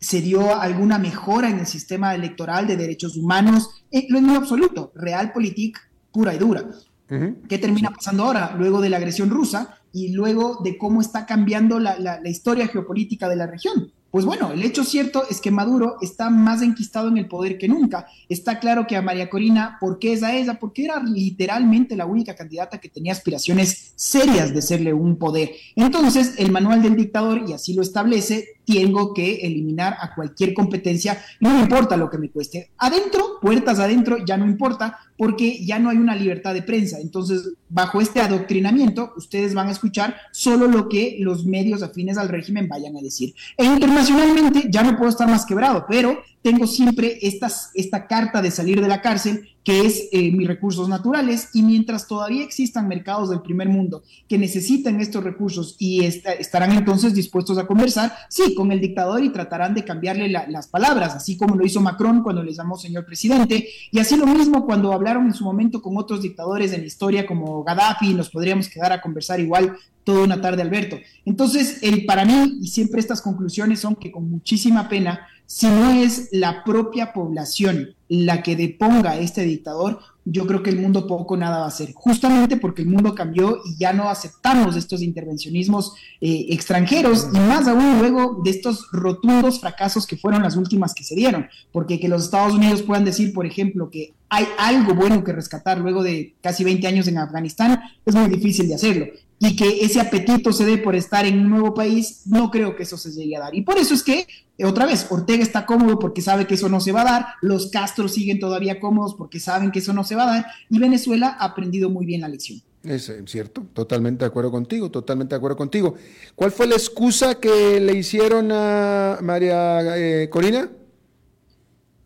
¿Se dio alguna mejora en el sistema electoral de derechos humanos? Eh, lo es muy absoluto, realpolitik pura y dura. ¿Qué termina pasando ahora? Luego de la agresión rusa y luego de cómo está cambiando la, la historia geopolítica de la región. Pues bueno, el hecho cierto es que Maduro está más enquistado en el poder que nunca. Está claro que a María Corina, ¿por qué es a ella? Porque era literalmente la única candidata que tenía aspiraciones serias de serle un poder. Entonces, el manual del dictador, y así lo establece, tengo que eliminar a cualquier competencia, no me importa lo que me cueste. Adentro, puertas adentro, ya no importa, porque ya no hay una libertad de prensa. Entonces, bajo este adoctrinamiento, ustedes van a escuchar solo lo que los medios afines al régimen vayan a decir. E internacionalmente ya no puedo estar más quebrado, pero tengo siempre esta carta de salir de la cárcel que es eh, mis recursos naturales, y mientras todavía existan mercados del primer mundo que necesitan estos recursos y estarán entonces dispuestos a conversar, sí, con el dictador y tratarán de cambiarle las palabras, así como lo hizo Macron cuando le llamó señor presidente, y así lo mismo cuando hablaron en su momento con otros dictadores en la historia como Gaddafi, nos podríamos quedar a conversar igual toda una tarde, Alberto. Entonces, el, para mí, y siempre estas conclusiones son que con muchísima pena, si no es la propia población la que deponga a este dictador, yo creo que el mundo poco nada va a hacer, justamente porque el mundo cambió y ya no aceptamos estos intervencionismos eh, extranjeros y más aún luego de estos rotundos fracasos que fueron las últimas que se dieron, porque que los Estados Unidos puedan decir, por ejemplo, que hay algo bueno que rescatar luego de casi 20 años en Afganistán, es muy difícil de hacerlo y que ese apetito se dé por estar en un nuevo país, no creo que eso se llegue a dar. Y por eso es que, otra vez, Ortega está cómodo porque sabe que eso no se va a dar, los Castros siguen todavía cómodos porque saben que eso no se va a dar, y Venezuela ha aprendido muy bien la lección. Es cierto, totalmente de acuerdo contigo, totalmente de acuerdo contigo. ¿Cuál fue la excusa que le hicieron a María eh, Corina?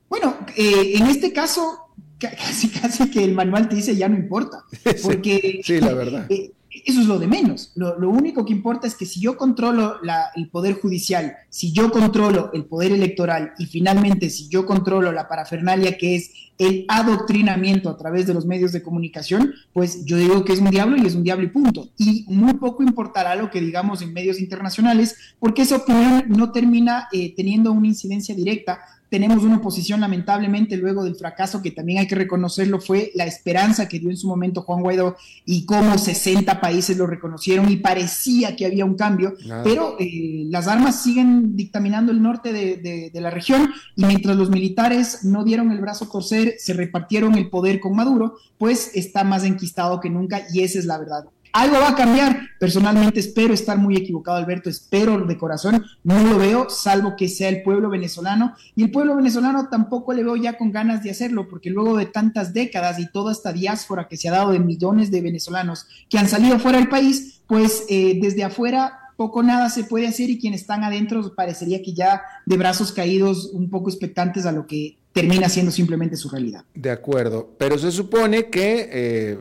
Bueno, eh, en este caso, casi casi que el manual te dice ya no importa, porque sí, la verdad. Eh, eso es lo de menos. Lo, único que importa es que si yo controlo el poder judicial, si yo controlo el poder electoral y finalmente si yo controlo la parafernalia que es el adoctrinamiento a través de los medios de comunicación, pues yo digo que es un diablo y es un diablo y punto. Y muy poco importará lo que digamos en medios internacionales, porque esa opinión no termina eh, teniendo una incidencia directa tenemos una oposición lamentablemente luego del fracaso que también hay que reconocerlo fue la esperanza que dio en su momento Juan Guaidó y cómo 60 países lo reconocieron y parecía que había un cambio, pero eh, las armas siguen dictaminando el norte de, de, la región y mientras los militares no dieron el brazo a torcer, se repartieron el poder con Maduro, pues está más enquistado que nunca y esa es la verdad. Algo va a cambiar. Personalmente espero estar muy equivocado, Alberto, espero de corazón, no lo veo, salvo que sea el pueblo venezolano. Y el pueblo venezolano tampoco le veo ya con ganas de hacerlo, porque luego de tantas décadas y toda esta diáspora que se ha dado de millones de venezolanos que han salido fuera del país, pues eh, desde afuera poco nada se puede hacer y quienes están adentro parecería que ya de brazos caídos, un poco expectantes a lo que termina siendo simplemente su realidad. De acuerdo, pero se supone que, eh,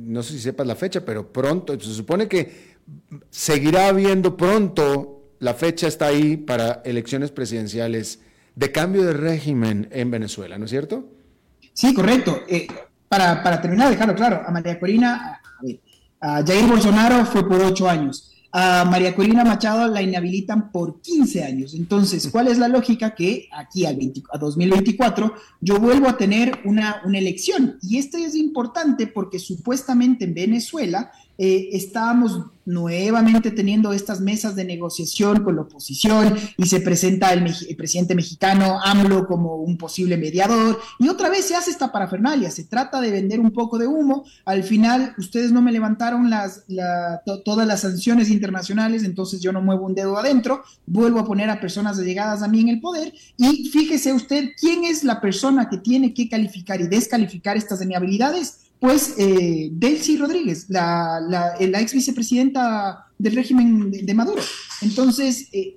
no sé si sepas la fecha, pero pronto, se supone que seguirá habiendo pronto, la fecha está ahí para elecciones presidenciales de cambio de régimen en Venezuela, ¿no es cierto? Sí, correcto. Eh, para, para, terminar, dejarlo claro, a María Corina, a, Jair Bolsonaro fue por ocho años. A María Corina Machado la inhabilitan por 15 años. Entonces, ¿cuál es la lógica? Que aquí al a 2024 yo vuelvo a tener una, una elección. Y esto es importante porque supuestamente en Venezuela eh, estábamos nuevamente teniendo estas mesas de negociación con la oposición y se presenta el, presidente mexicano AMLO como un posible mediador y otra vez se hace esta parafernalia, se trata de vender un poco de humo, al final ustedes no me levantaron las, todas las sanciones internacionales, entonces yo no muevo un dedo adentro, vuelvo a poner a personas allegadas a mí en el poder y fíjese usted quién es la persona que tiene que calificar y descalificar estas inhabilidades pues eh, Delcy Rodríguez, la, la, ex vicepresidenta del régimen de, Maduro. Entonces, eh,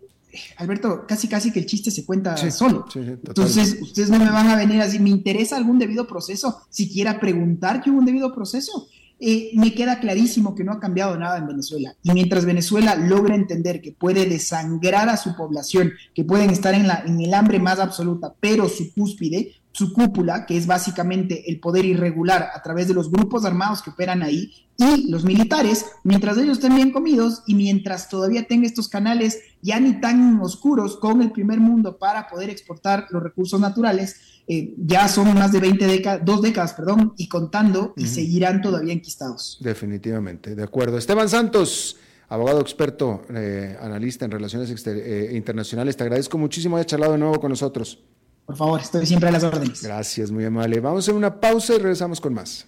Alberto, casi casi que el chiste se cuenta solo. Entonces, ustedes no me van a venir así, ¿me interesa algún debido proceso? Siquiera preguntar que hubo un debido proceso. Eh, me queda clarísimo que no ha cambiado nada en Venezuela. Y mientras Venezuela logra entender que puede desangrar a su población, que pueden estar en, la, en el hambre más absoluta, pero su cúspide su cúpula, que es básicamente el poder irregular a través de los grupos armados que operan ahí, y los militares, mientras ellos estén bien comidos y mientras todavía tenga estos canales ya ni tan oscuros con el primer mundo para poder exportar los recursos naturales, eh, ya son más de 20 décadas, dos décadas, perdón, y contando, y seguirán todavía enquistados. Definitivamente, de acuerdo. Esteban Santos, abogado experto, eh, analista en relaciones eh, internacionales, te agradezco muchísimo haber charlado de nuevo con nosotros. Por favor, estoy siempre a las órdenes. Gracias, muy amable. Vamos a hacer una pausa y regresamos con más.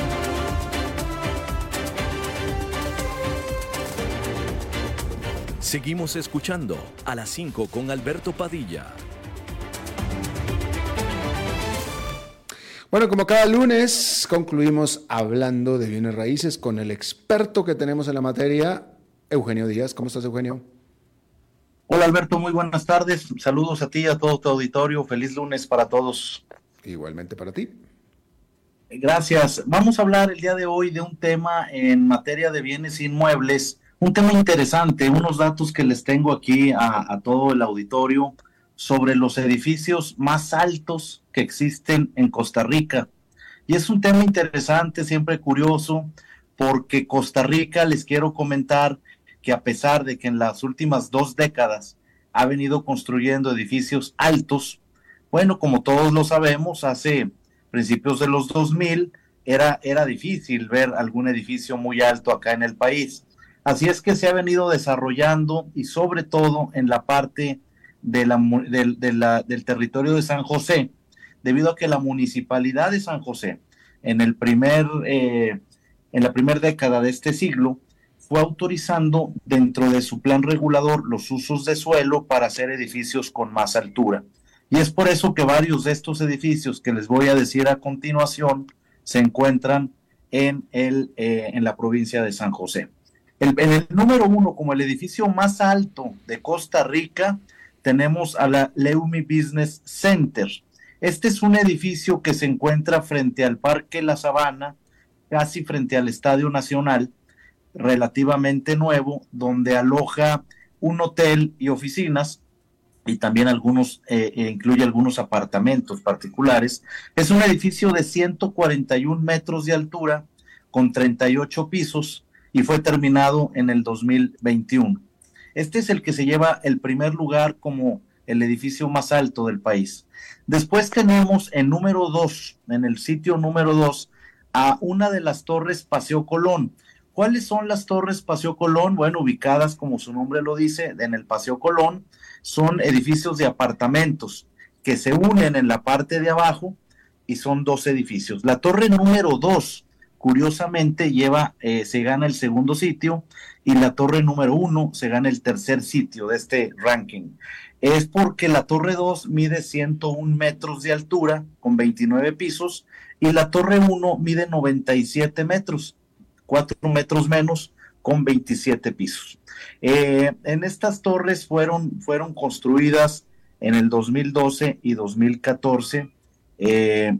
Seguimos escuchando a las 5 con Alberto Padilla. Bueno, como cada lunes, concluimos hablando de bienes raíces con el experto que tenemos en la materia, Eugenio Díaz. ¿Cómo estás, Eugenio? Hola, Alberto. Muy buenas tardes. Saludos a ti y a todo tu auditorio. Feliz lunes para todos. Igualmente para ti. Gracias. Vamos a hablar el día de hoy de un tema en materia de bienes inmuebles un tema interesante, unos datos que les tengo aquí a, todo el auditorio sobre los edificios más altos que existen en Costa Rica. Y es un tema interesante, siempre curioso, porque Costa Rica, les quiero comentar que a pesar de que en las últimas dos décadas ha venido construyendo edificios altos, bueno, como todos lo sabemos, hace principios de los 2000 era, era difícil ver algún edificio muy alto acá en el país. Así es que se ha venido desarrollando y sobre todo en la parte de la, del territorio de San José, debido a que la municipalidad de San José en, el primer, eh, en la primera década de este siglo fue autorizando dentro de su plan regulador los usos de suelo para hacer edificios con más altura. Y es por eso que varios de estos edificios que les voy a decir a continuación se encuentran en, el, eh, en la provincia de San José en el número uno, como el edificio más alto de Costa Rica, tenemos a la Leumi Business Center. Este es un edificio que se encuentra frente al Parque La Sabana, casi frente al Estadio Nacional, relativamente nuevo, donde aloja un hotel y oficinas y también algunos, eh, eh, incluye algunos apartamentos particulares. Es un edificio de 141 metros de altura con 38 pisos y fue terminado en el 2021. Este es el que se lleva el primer lugar como el edificio más alto del país. Después tenemos en número dos, en el sitio número dos, a una de las torres Paseo Colón. ¿Cuáles son las torres Paseo Colón? Bueno, ubicadas, como su nombre lo dice, en el Paseo Colón. son edificios de apartamentos que se unen en la parte de abajo y son dos edificios. La torre número dos, curiosamente, lleva, eh, se gana el segundo sitio y la torre número uno se gana el tercer sitio de este ranking. Es porque la torre 2 mide 101 metros de altura con 29 pisos y la torre 1 mide 97 metros, 4 metros menos con 27 pisos. Eh, en estas torres fueron, fueron construidas en el 2012 y 2014, eh,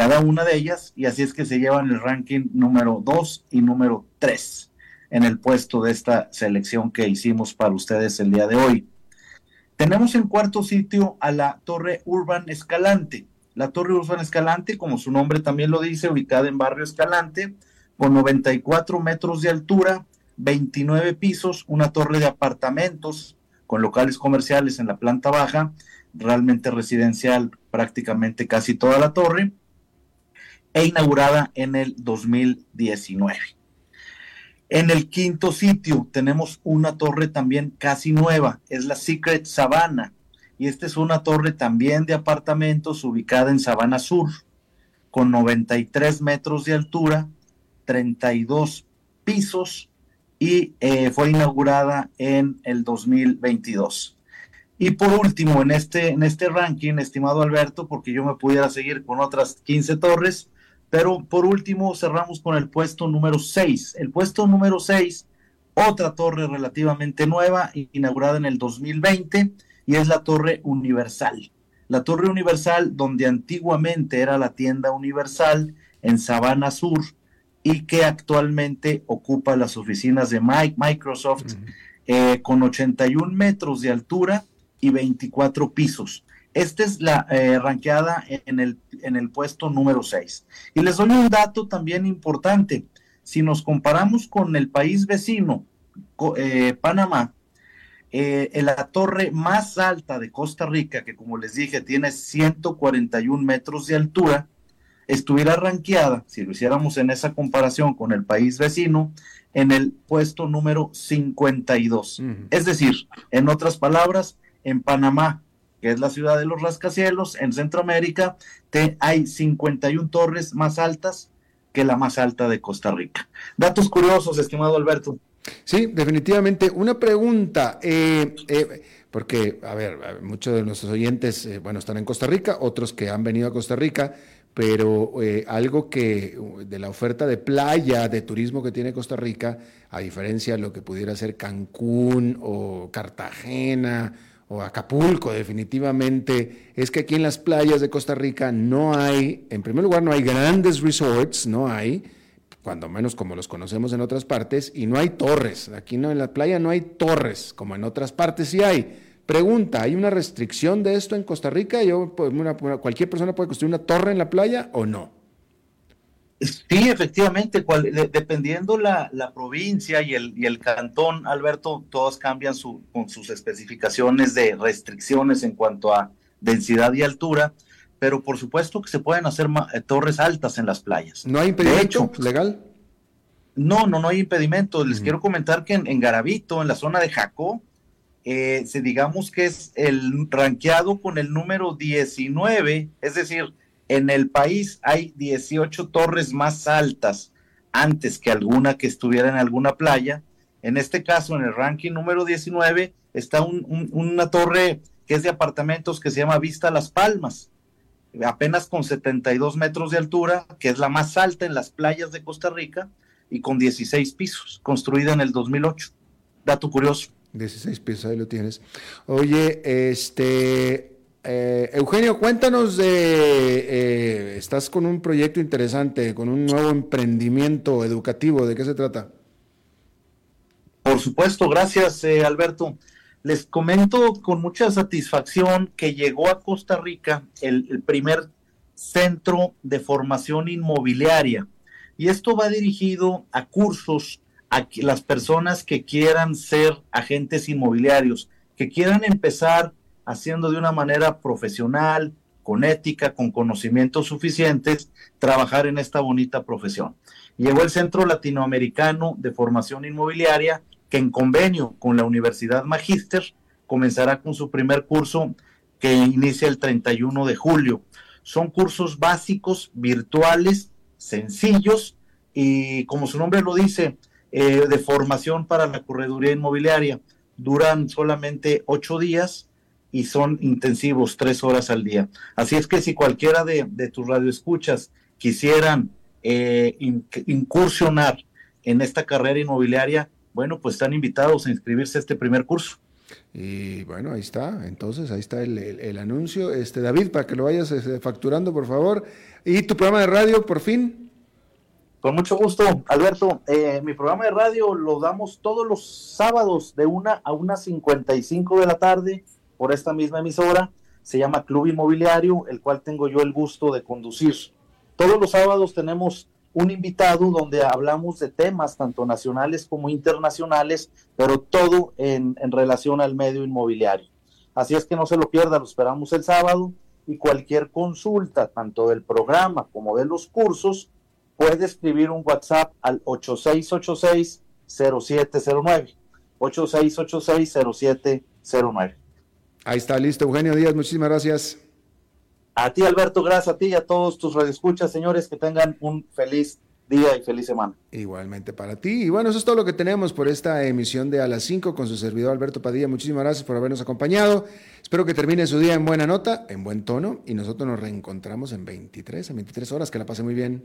cada una de ellas, y así es que se llevan el ranking número 2 y número 3 en el puesto de esta selección que hicimos para ustedes el día de hoy. Tenemos en cuarto sitio a la Torre Urban Escalante. La Torre Urban Escalante, como su nombre también lo dice, ubicada en Barrio Escalante, con 94 metros de altura, 29 pisos, una torre de apartamentos con locales comerciales en la planta baja, realmente residencial prácticamente casi toda la torre, e inaugurada en el 2019. En el quinto sitio tenemos una torre también casi nueva, es la Secret Savannah, y esta es una torre también de apartamentos ubicada en Sabana Sur, con 93 metros de altura, 32 pisos y eh, fue inaugurada en el 2022. Y por último, en este, en este ranking, estimado Alberto, porque yo me pudiera seguir con otras 15 torres, pero por último cerramos con el puesto número 6. El puesto número 6, otra torre relativamente nueva, inaugurada en el 2020, y es la Torre Universal. La Torre Universal, donde antiguamente era la tienda Universal en Sabana Sur, y que actualmente ocupa las oficinas de Microsoft eh, con 81 metros de altura y 24 pisos. Esta es la eh, ranqueada en el, en el puesto número 6. Y les doy un dato también importante. Si nos comparamos con el país vecino, eh, Panamá, eh, en la torre más alta de Costa Rica, que como les dije tiene 141 metros de altura, estuviera ranqueada, si lo hiciéramos en esa comparación con el país vecino, en el puesto número 52. Es decir, en otras palabras, en Panamá, que es la ciudad de los rascacielos, en Centroamérica, te, hay 51 torres más altas que la más alta de Costa Rica. Datos curiosos, estimado Alberto. Sí, definitivamente. Una pregunta, eh, eh, porque, a ver, muchos de nuestros oyentes, eh, bueno, están en Costa Rica, otros que han venido a Costa Rica, pero algo que de la oferta de playa, de turismo que tiene Costa Rica, a diferencia de lo que pudiera ser Cancún o Cartagena, o Acapulco definitivamente, es que aquí en las playas de Costa Rica no hay, en primer lugar no hay grandes resorts, no hay, cuando menos como los conocemos en otras partes, y no hay torres. Aquí no, en la playa no hay torres, como en otras partes sí hay. Pregunta, ¿hay una restricción de esto en Costa Rica? Yo, pues, ¿Cualquier persona puede construir una torre en la playa o no? Sí, efectivamente, dependiendo la, la provincia y el, y el, cantón, Alberto, todos cambian su, con sus especificaciones de restricciones en cuanto a densidad y altura, pero por supuesto que se pueden hacer eh, torres altas en las playas. ¿No hay impedimento legal? No, no, no hay impedimento. Les quiero comentar que en, en, Garavito, en la zona de Jacó, eh, digamos que es el ranqueado con el número 19, es decir, en el país hay 18 torres más altas antes que alguna que estuviera en alguna playa. En este caso, en el ranking número 19, está una torre que es de apartamentos que se llama Vista Las Palmas, apenas con 72 metros de altura, que es la más alta en las playas de Costa Rica y con 16 pisos, construida en el 2008. Dato curioso. 16 pisos, ahí lo tienes. Oye, este, eh, Eugenio, cuéntanos de, eh, estás con un proyecto interesante, con un nuevo emprendimiento educativo, ¿de qué se trata? Por supuesto, gracias eh, Alberto. Les comento con mucha satisfacción que llegó a Costa Rica el, primer centro de formación inmobiliaria y esto va dirigido a cursos a las personas que quieran ser agentes inmobiliarios, que quieran empezar haciendo de una manera profesional, con ética, con conocimientos suficientes, trabajar en esta bonita profesión. Llegó el Centro Latinoamericano de Formación Inmobiliaria, que en convenio con la Universidad Magíster comenzará con su primer curso que inicia el 31 de julio. Son cursos básicos, virtuales, sencillos y como su nombre lo dice, eh, de formación para la correduría inmobiliaria. Duran solamente ocho días y son intensivos, tres horas al día. Así es que si cualquiera de, tus radioescuchas quisieran eh, incursionar en esta carrera inmobiliaria, bueno, pues están invitados a inscribirse a este primer curso. Y bueno, ahí está. Entonces, ahí está el, anuncio. Este, David, para que lo vayas este, facturando, por favor. ¿Y tu programa de radio, por fin? Con mucho gusto, Alberto. Eh, mi programa de radio lo damos todos los sábados de una a una cincuenta y cinco de la tarde por esta misma emisora. Se llama Club Inmobiliario, el cual tengo yo el gusto de conducir. Todos los sábados tenemos un invitado donde hablamos de temas tanto nacionales como internacionales, pero todo en, relación al medio inmobiliario. Así es que no se lo pierda, lo esperamos el sábado y cualquier consulta, tanto del programa como de los cursos, puede escribir un WhatsApp al 8686-0709. 8686-0709. Ahí está, listo. Eugenio Díaz, muchísimas gracias. A ti, Alberto, gracias a ti y a todos tus radioescuchas, señores, que tengan un feliz día y feliz semana. Igualmente para ti. Y bueno, eso es todo lo que tenemos por esta emisión de A las 5 con su servidor Alberto Padilla. Muchísimas gracias por habernos acompañado. Espero que termine su día en buena nota, en buen tono, y nosotros nos reencontramos en 23, en 23 horas. Que la pase muy bien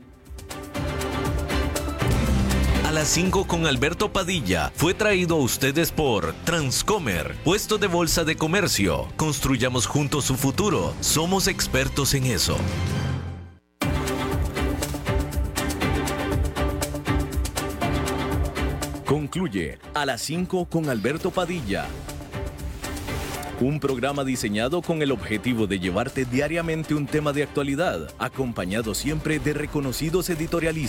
las 5 con Alberto Padilla fue traído a ustedes por Transcomer, puesto de bolsa de comercio. Construyamos juntos su futuro. Somos expertos en eso. Concluye a las 5 con Alberto Padilla. Un programa diseñado con el objetivo de llevarte diariamente un tema de actualidad, acompañado siempre de reconocidos editorialistas